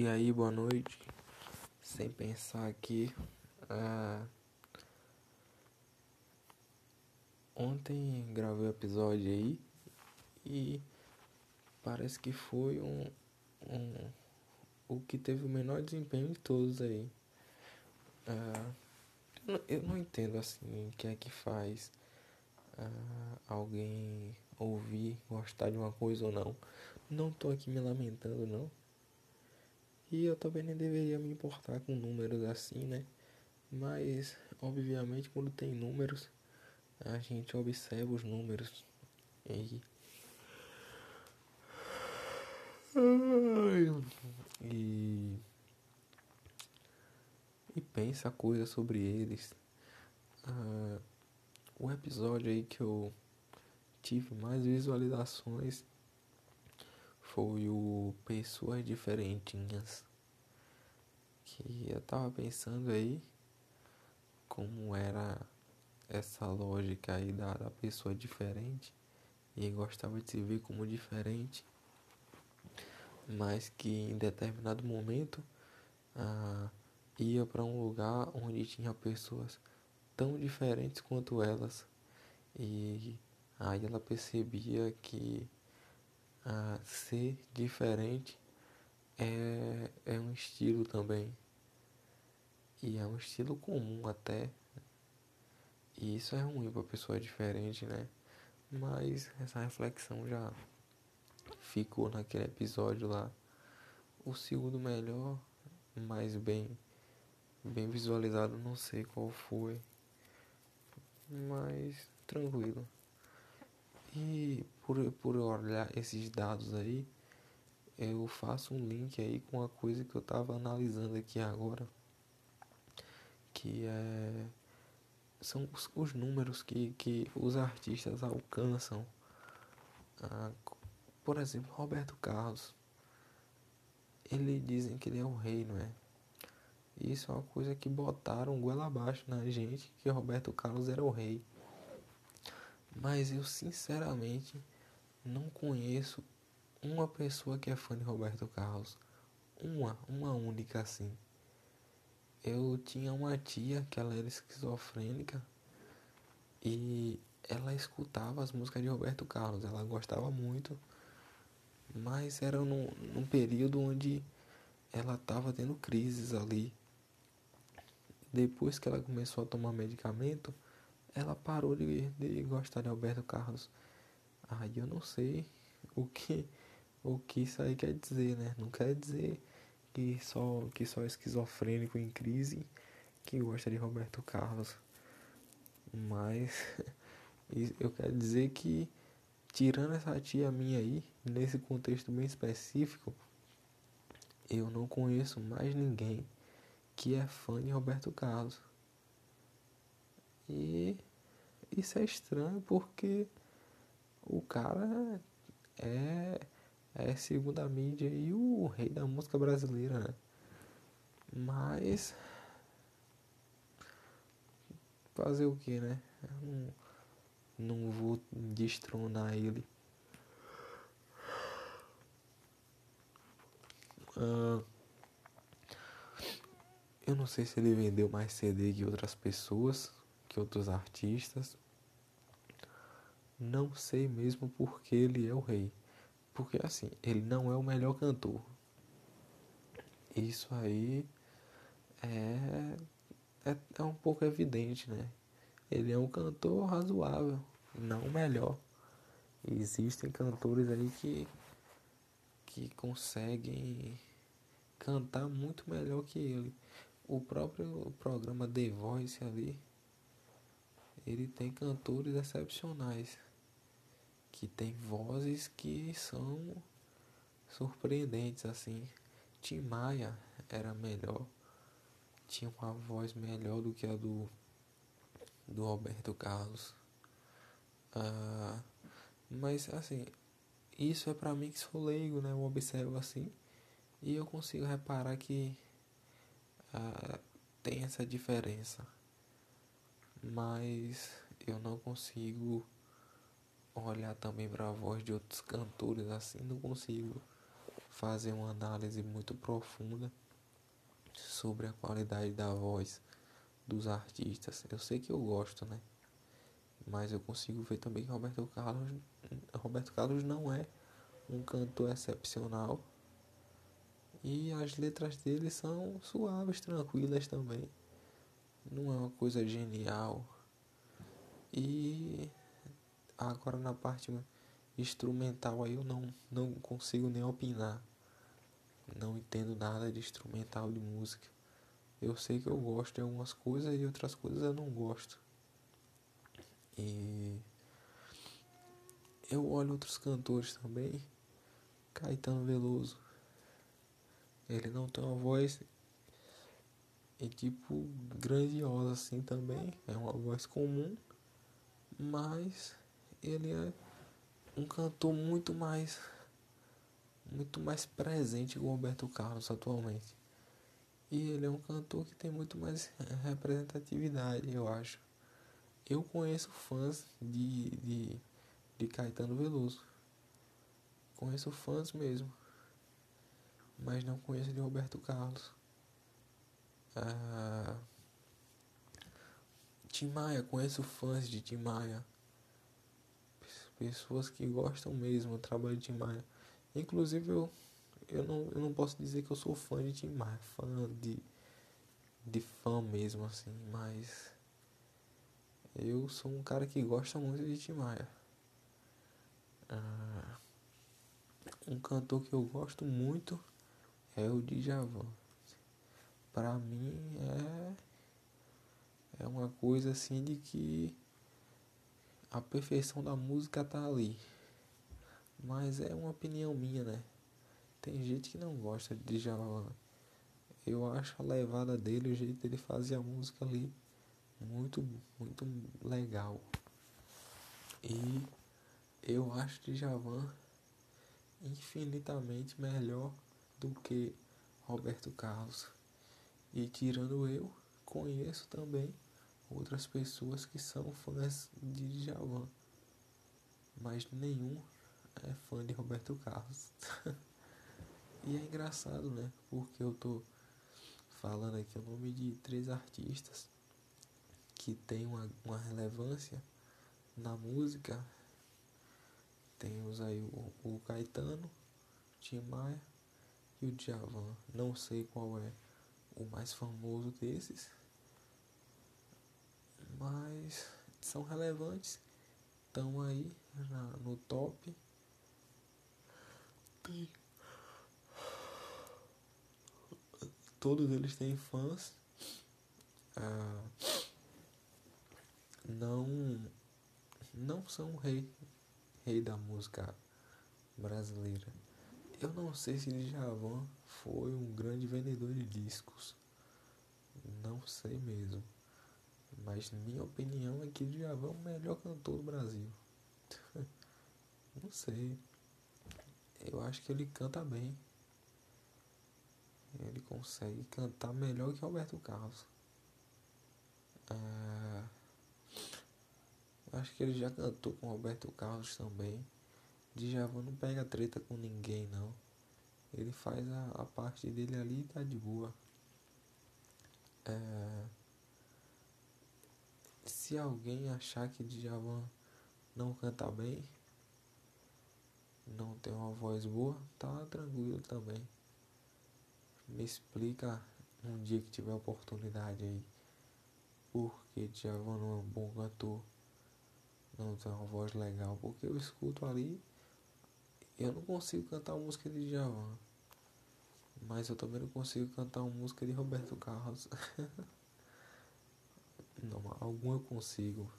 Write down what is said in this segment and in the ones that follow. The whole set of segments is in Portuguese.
E aí, boa noite. Sem pensar aqui. Uh, ontem gravei o um episódio aí e parece que foi um, um o que teve o menor desempenho de todos aí. Uh, eu, não, eu, não, entendo assim o que é que faz uh, alguém ouvir, gostar de uma coisa ou não. Não tô aqui me lamentando não. E eu também nem deveria me importar com números assim, né? Mas, obviamente, quando tem números, a gente observa os números. E. E. E pensa coisa sobre eles. Uh, o episódio aí que eu tive mais visualizações foi o Pessoas Diferentinhas. Que eu tava pensando aí como era essa lógica aí da, da pessoa diferente. E gostava de se ver como diferente, mas que em determinado momento ah, ia para um lugar onde tinha pessoas tão diferentes quanto elas. E aí ela percebia que a ser diferente é, é um estilo também. E é um estilo comum até. E isso é ruim para pessoa diferente, né? Mas essa reflexão já ficou naquele episódio lá. O segundo melhor, mais bem bem visualizado, não sei qual foi. Mas tranquilo. E por, por olhar esses dados aí, eu faço um link aí com a coisa que eu estava analisando aqui agora, que é são os, os números que, que os artistas alcançam. Ah, por exemplo, Roberto Carlos. Ele dizem que ele é o rei, não é? Isso é uma coisa que botaram goela abaixo na gente, que Roberto Carlos era o rei. Mas eu sinceramente não conheço uma pessoa que é fã de Roberto Carlos. Uma, uma única assim. Eu tinha uma tia que ela era esquizofrênica e ela escutava as músicas de Roberto Carlos, ela gostava muito, mas era num, num período onde ela estava tendo crises ali. Depois que ela começou a tomar medicamento, ela parou de, de gostar de Alberto Carlos. Aí eu não sei o que o que isso aí quer dizer, né? Não quer dizer que só que só esquizofrênico em crise que gosta de Roberto Carlos. Mas eu quero dizer que tirando essa tia minha aí, nesse contexto bem específico, eu não conheço mais ninguém que é fã de Roberto Carlos. E isso é estranho porque o cara é, é segundo a mídia e o rei da música brasileira, né? Mas fazer o que, né? Eu não, não vou destronar ele. Uh, eu não sei se ele vendeu mais CD que outras pessoas, que outros artistas. Não sei mesmo porque ele é o rei. Porque assim, ele não é o melhor cantor. Isso aí é, é, é um pouco evidente, né? Ele é um cantor razoável, não o melhor. Existem cantores aí que, que conseguem cantar muito melhor que ele. O próprio programa The Voice ali ele tem cantores excepcionais que tem vozes que são surpreendentes assim. Tim Maia era melhor, tinha uma voz melhor do que a do do Roberto Carlos. Ah, mas assim, isso é para mim que sou leigo, né? Eu observo assim e eu consigo reparar que ah, tem essa diferença mas eu não consigo olhar também para a voz de outros cantores assim, não consigo. fazer uma análise muito profunda sobre a qualidade da voz dos artistas. Eu sei que eu gosto, né? Mas eu consigo ver também que Roberto Carlos, Roberto Carlos não é um cantor excepcional. E as letras dele são suaves, tranquilas também. Não é uma coisa genial. E agora na parte instrumental aí eu não, não consigo nem opinar. Não entendo nada de instrumental de música. Eu sei que eu gosto de algumas coisas e outras coisas eu não gosto. E eu olho outros cantores também. Caetano Veloso. Ele não tem uma voz e tipo grandiosa assim também. É uma voz comum, mas ele é um cantor muito mais muito mais presente que o Roberto Carlos atualmente. E ele é um cantor que tem muito mais representatividade, eu acho. Eu conheço fãs de, de, de Caetano Veloso. Conheço fãs mesmo. Mas não conheço de Roberto Carlos. Ah, Tim Maia, conheço fãs de Tim Maia. Pessoas que gostam mesmo do trabalho de Tim Maia. Inclusive eu, eu, não, eu não posso dizer que eu sou fã de Tim Maia, fã de, de fã mesmo assim, mas eu sou um cara que gosta muito de Tim Maia. Ah, um cantor que eu gosto muito é o Djavan. Pra mim é é uma coisa assim de que a perfeição da música tá ali. Mas é uma opinião minha, né? Tem gente que não gosta de Djavan. Eu acho a levada dele, o jeito dele fazer a música ali muito, muito legal. E eu acho Djavan infinitamente melhor do que Roberto Carlos. E tirando eu, conheço também outras pessoas que são fãs de Djavan. Mas nenhum é fã de Roberto Carlos. e é engraçado, né? Porque eu tô falando aqui o nome de três artistas que tem uma, uma relevância na música. Temos aí o, o Caetano, Tim Maia e o Djavan. Não sei qual é o mais famoso desses, mas são relevantes, estão aí na, no top tem. Todos eles têm fãs. Ah, não não são rei rei da música brasileira. Eu não sei se Djavan foi um grande vendedor de discos. Não sei mesmo. Mas minha opinião é que Djavan é o melhor cantor do Brasil. não sei. Eu acho que ele canta bem. Ele consegue cantar melhor que Alberto Carlos. É... Acho que ele já cantou com Roberto Carlos também. Djavan não pega treta com ninguém não. Ele faz a, a parte dele ali e tá de boa. É... Se alguém achar que Djavan não canta bem, não tem uma voz boa, tá tranquilo também. Me explica um dia que tiver oportunidade aí. Porque Djavan não é um bom cantor. Não tem uma voz legal. Porque eu escuto ali. Eu não consigo cantar uma música de Djavan. Mas eu também não consigo cantar uma música de Roberto Carlos. não, alguma eu consigo.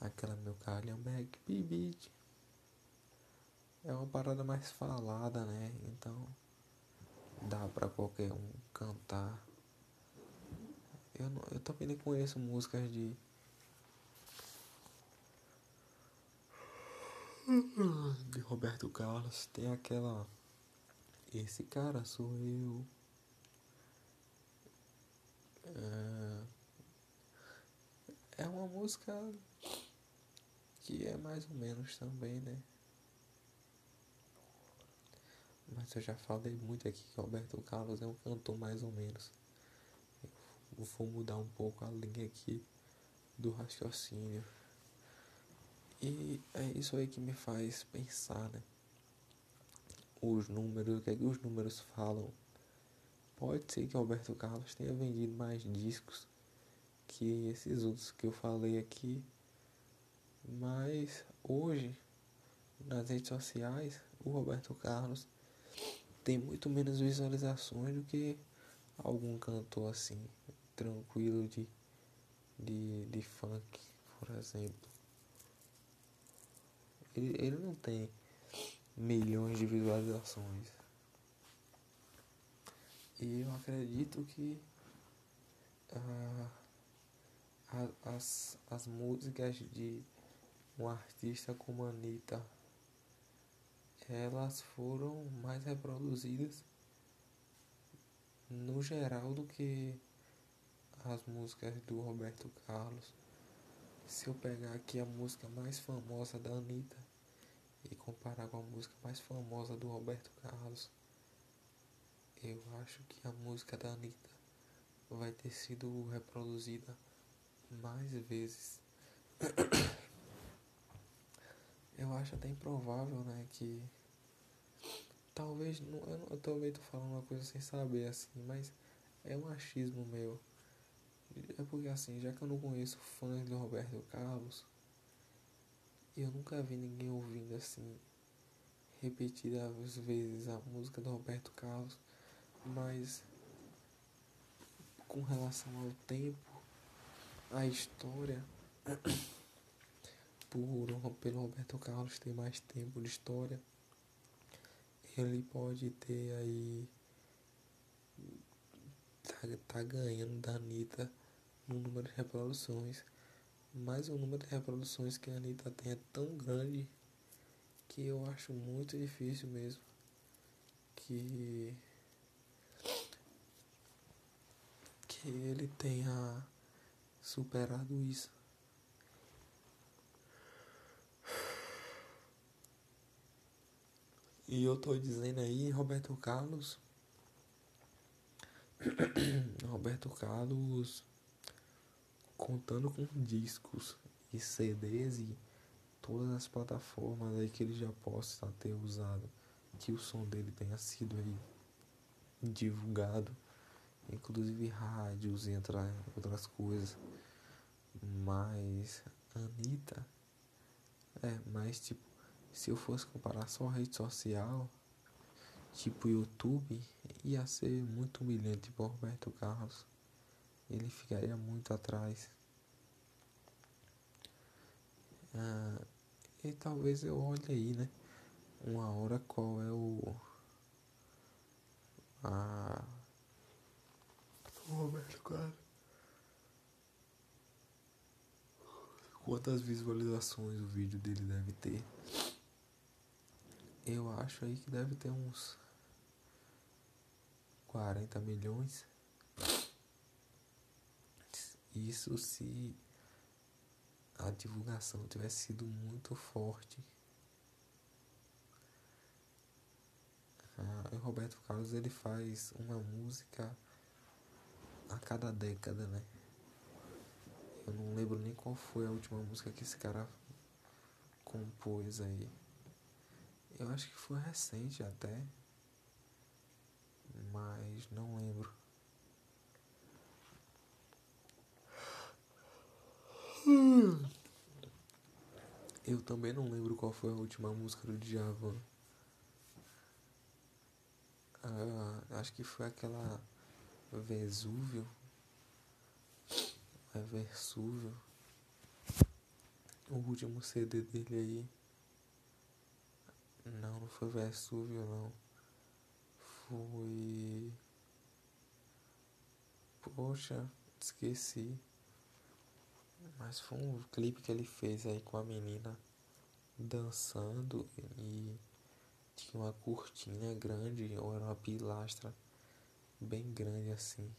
Aquela meu caralho, back, beat é uma parada mais falada, né? Então dá pra qualquer um cantar. Eu, não, eu também nem conheço músicas de. De Roberto Carlos. Tem aquela. Esse cara sou eu. É, é uma música que é mais ou menos também, né? Mas eu já falei muito aqui que Roberto Carlos é um cantor mais ou menos. Eu vou mudar um pouco a linha aqui do raciocínio. E é isso aí que me faz pensar, né? Os números, o que é que os números falam? Pode ser que Roberto Carlos tenha vendido mais discos que esses outros que eu falei aqui, mas hoje nas redes sociais o Roberto Carlos tem muito menos visualizações do que algum cantor assim, tranquilo de, de, de funk, por exemplo. Ele, ele não tem milhões de visualizações. E eu acredito que uh, as, as músicas de um artista como Anitta elas foram mais reproduzidas no geral do que as músicas do Roberto Carlos. Se eu pegar aqui a música mais famosa da Anitta e comparar com a música mais famosa do Roberto Carlos, eu acho que a música da Anitta vai ter sido reproduzida mais vezes. Eu acho até improvável, né, que talvez não, eu, eu também tô falando uma coisa sem saber assim, mas é um achismo meu. É porque assim, já que eu não conheço fãs do Roberto Carlos, eu nunca vi ninguém ouvindo assim repetidas vezes a música do Roberto Carlos, mas com relação ao tempo, a história, por pelo Roberto Carlos ter mais tempo de história ele pode ter aí. Tá, tá ganhando da Anitta no número de reproduções. Mas o número de reproduções que a Anitta tem é tão grande que eu acho muito difícil mesmo que que ele tenha superado isso. E eu tô dizendo aí, Roberto Carlos. Roberto Carlos contando com discos e CDs e todas as plataformas aí que ele já possa ter usado, que o som dele tenha sido aí divulgado, inclusive rádios e outras coisas. Mas Anitta é mais tipo se eu fosse comparar só rede social, tipo YouTube, ia ser muito humilhante para Roberto Carlos. Ele ficaria muito atrás. Ah, e talvez eu olhe aí, né? Uma hora qual é o. A. Roberto Carlos. Quantas visualizações o vídeo dele deve ter? Eu acho aí que deve ter uns 40 milhões. Isso se a divulgação tivesse sido muito forte. Ah, o Roberto Carlos ele faz uma música a cada década, né? Eu não lembro nem qual foi a última música que esse cara compôs aí. Eu acho que foi recente até. Mas não lembro. Eu também não lembro qual foi a última música do Djavan. Ah, acho que foi aquela Vesúvio. É Versúvio. O último CD dele aí. Não, não foi Vesúvio não. Foi. Poxa, esqueci. Mas foi um clipe que ele fez aí com a menina dançando e tinha uma cortina grande, ou era uma pilastra bem grande assim.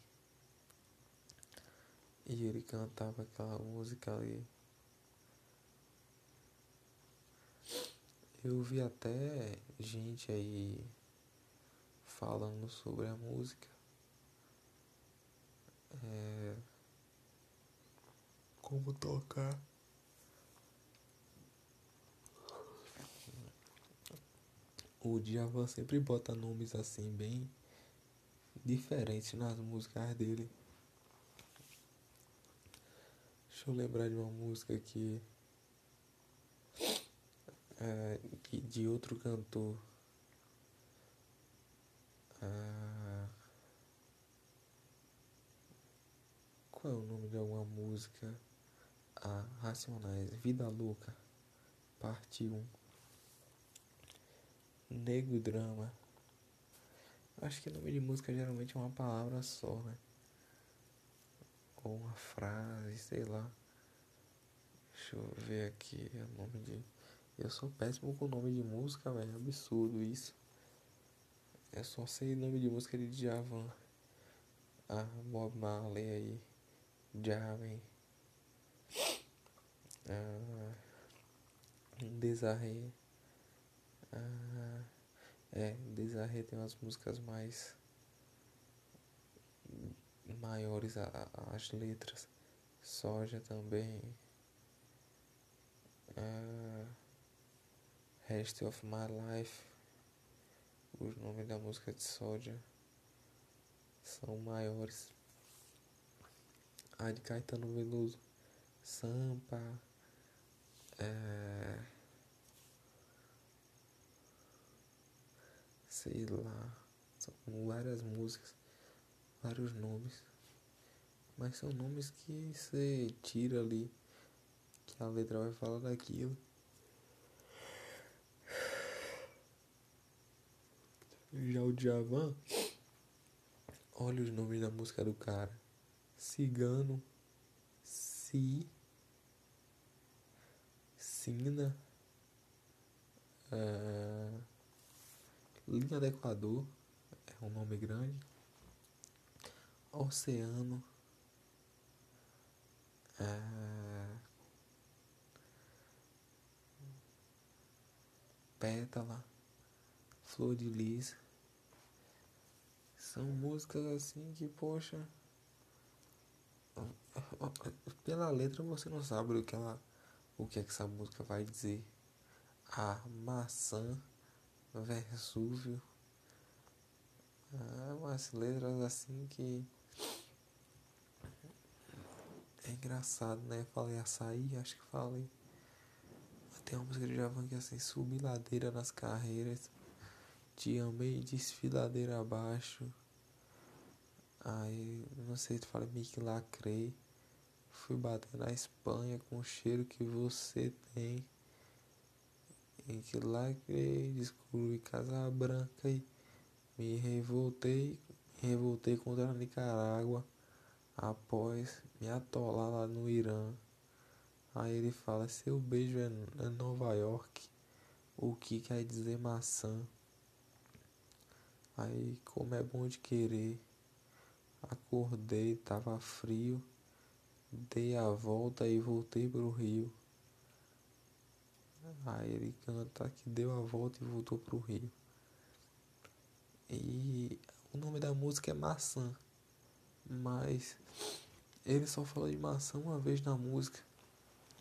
E ele cantava aquela música ali. Eu vi até gente aí falando sobre a música. É, como tocar. O Djavan sempre bota nomes assim bem diferentes nas músicas dele. Deixa eu lembrar de uma música que é, de outro cantor. Ah, qual é o nome de alguma música? Ah, Racionais, Vida Louca, parte 1. Nego Drama. Acho que nome de música geralmente é uma palavra só, né? Ou uma frase, sei lá. Deixa eu ver aqui o nome de. Eu sou péssimo com nome de música, velho. Absurdo isso. Eu só sei nome de música de Djavan. Ah, Bob Marley aí. Javan. Ah, Desarre. Ah, é, Desarre tem umas músicas mais maiores a, a, as letras. Soja também. Uh, Rest of My Life. Os nomes da música de Soja são maiores. A de Caetano Veloso. Sampa. É, sei lá. São várias músicas. Vários nomes. Mas são nomes que você tira ali, que a letra vai falar daquilo. Já o Djavan, olha os nomes da música do cara. Cigano, Si, Sina, uh, Linha do Equador, é um nome grande. Oceano, é, pétala, flor de lis. São músicas assim que, poxa, pela letra você não sabe o que ela, o que é que essa música vai dizer. A maçã, Versúvio, é umas letras assim que é engraçado, né? Falei açaí, acho que falei. Tem uma música de Javan que é assim, subi ladeira nas carreiras. Te amei, desfiladeira abaixo. Aí, não sei, tu fala meio que lacrei. Fui bater na Espanha com o cheiro que você tem. Que lacrei, descobri Casa Branca e me revoltei, me revoltei contra a Nicarágua após me atolar lá no Irã. Aí ele fala: Seu beijo é, é Nova York, o que quer dizer maçã? Aí, como é bom de querer, acordei, tava frio, dei a volta e voltei pro rio. Aí ele canta que deu a volta e voltou pro rio. E o nome da música é Maçã. Mas ele só fala de maçã uma vez na música.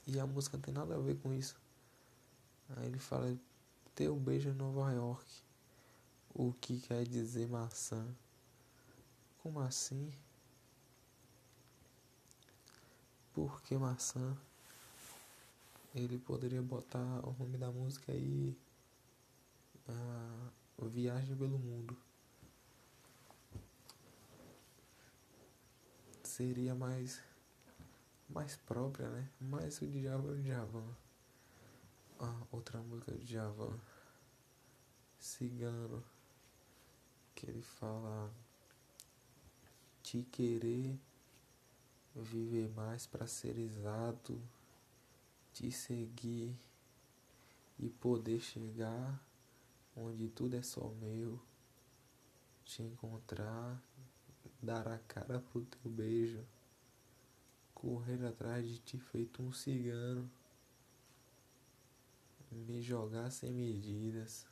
E a música não tem nada a ver com isso. Aí ele fala teu beijo em Nova York. O que quer dizer maçã? Como assim? Por que maçã? Ele poderia botar o nome da música aí. A Viagem pelo Mundo. seria mais mais própria, né? Mas o é o Djavan. Ah, outra música do Djavan. Cigano. Que ele fala te querer viver mais para ser exato, te seguir e poder chegar onde tudo é só meu, te encontrar dar a cara pro teu beijo, correr atrás de ti feito um cigano, me jogar sem medidas,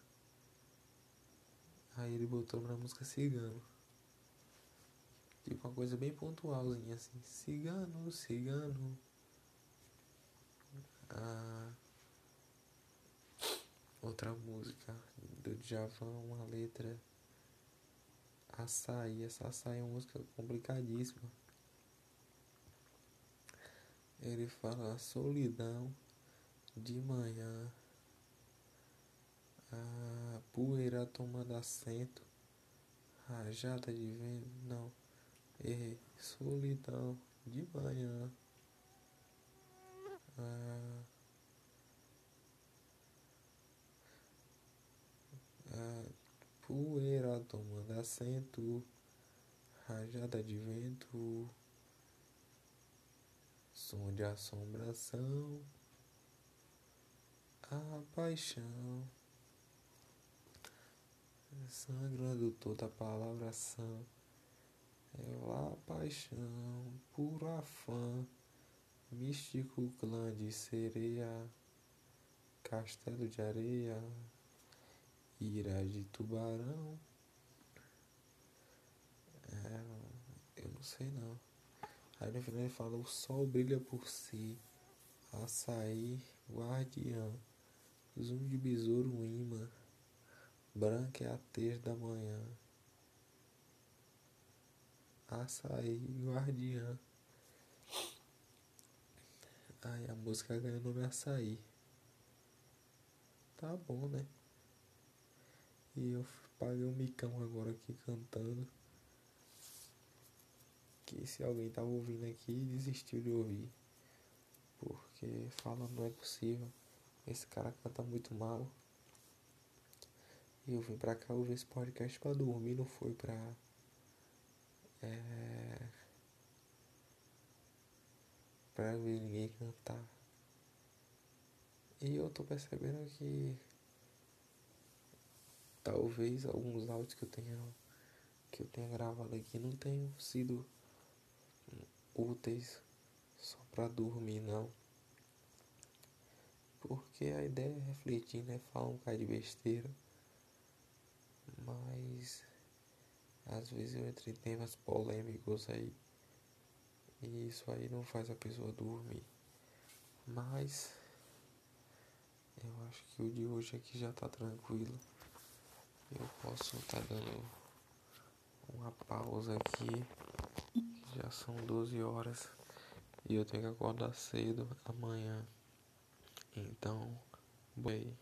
Aí ele botou na música cigano. Tipo uma coisa bem pontualzinha assim. Cigano, cigano. Ah, outra música do Djavan, uma letra. Açaí, essa açaí é uma música complicadíssima. Ele fala solidão de manhã a poeira tomando assento, rajada de vento, não, errei, solidão de manhã, a, a poeira tomando assento, rajada de vento, som de assombração, a paixão sangrando toda a palavra sã. É lá paixão, puro afã, místico clã de sereia, castelo de areia, ira de tubarão. É, eu não sei não. Aí no final ele fala, o sol brilha por si, açaí, guardião, zoom de besouro, imã. Branca é a tez da manhã. Açaí, guardiã. Aí a música ganhou o nome Açaí. Tá bom, né? E eu paguei um micão agora aqui cantando. Que se alguém tava ouvindo aqui, desistiu de ouvir. Porque fala não é possível. Esse cara canta muito mal. E eu vim pra cá ouvir esse podcast pra dormir, não foi pra. É, pra ver ninguém cantar. E eu tô percebendo que talvez alguns áudios que eu tenha que eu tenha gravado aqui não tenham sido úteis só pra dormir não. Porque a ideia é refletir, né? Falar um bocado de besteira mas às vezes eu entro em temas polêmicos aí e isso aí não faz a pessoa dormir. Mas eu acho que o de hoje aqui já tá tranquilo. Eu posso estar tá dando uma pausa aqui. Já são 12 horas e eu tenho que acordar cedo amanhã. Então, bem.